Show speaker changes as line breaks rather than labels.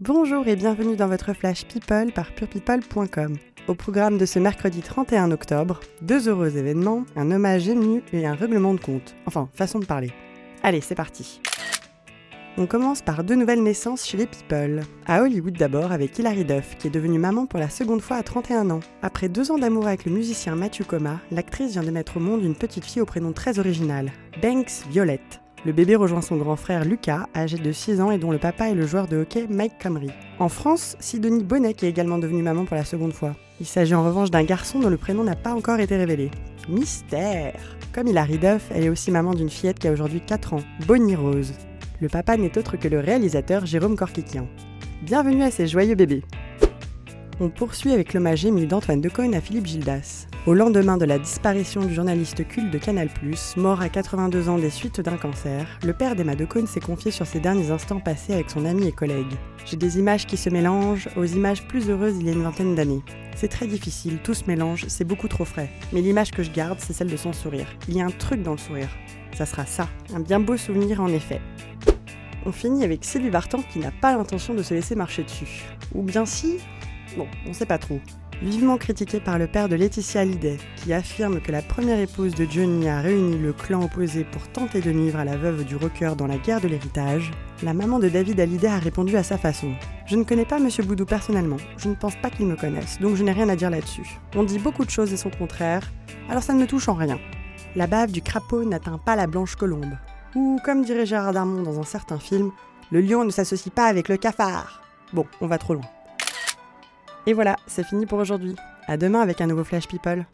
Bonjour et bienvenue dans votre Flash People par purepeople.com. Au programme de ce mercredi 31 octobre, deux heureux événements, un hommage ému et un règlement de compte. Enfin, façon de parler. Allez, c'est parti. On commence par deux nouvelles naissances chez les People. À Hollywood d'abord avec Hilary Duff, qui est devenue maman pour la seconde fois à 31 ans. Après deux ans d'amour avec le musicien Matthew Coma, l'actrice vient de mettre au monde une petite fille au prénom très original, Banks Violette. Le bébé rejoint son grand frère Lucas, âgé de 6 ans et dont le papa est le joueur de hockey Mike Comrie. En France, Sidonie Bonnet est également devenue maman pour la seconde fois. Il s'agit en revanche d'un garçon dont le prénom n'a pas encore été révélé. Mystère Comme Hilary Duff, elle est aussi maman d'une fillette qui a aujourd'hui 4 ans, Bonnie Rose. Le papa n'est autre que le réalisateur Jérôme Corquiquian. Bienvenue à ces joyeux bébés on poursuit avec l'hommage ému d'Antoine Decaune à Philippe Gildas. Au lendemain de la disparition du journaliste culte de Canal+, mort à 82 ans des suites d'un cancer, le père d'Emma Decaune s'est confié sur ses derniers instants passés avec son ami et collègue. J'ai des images qui se mélangent aux images plus heureuses il y a une vingtaine d'années. C'est très difficile, tout se mélange, c'est beaucoup trop frais. Mais l'image que je garde, c'est celle de son sourire. Il y a un truc dans le sourire. Ça sera ça, un bien beau souvenir en effet. On finit avec Sylvie Vartan qui n'a pas l'intention de se laisser marcher dessus. Ou bien si, Bon, on sait pas trop. Vivement critiqué par le père de Laetitia Hallyday, qui affirme que la première épouse de Johnny a réuni le clan opposé pour tenter de nuire à la veuve du rocker dans la guerre de l'héritage, la maman de David Hallyday a répondu à sa façon. Je ne connais pas Monsieur Boudou personnellement, je ne pense pas qu'il me connaisse, donc je n'ai rien à dire là-dessus. On dit beaucoup de choses et son contraire, alors ça ne me touche en rien. La bave du crapaud n'atteint pas la blanche colombe. Ou, comme dirait Gérard Darmon dans un certain film, le lion ne s'associe pas avec le cafard. Bon, on va trop loin. Et voilà, c'est fini pour aujourd'hui. À demain avec un nouveau Flash People.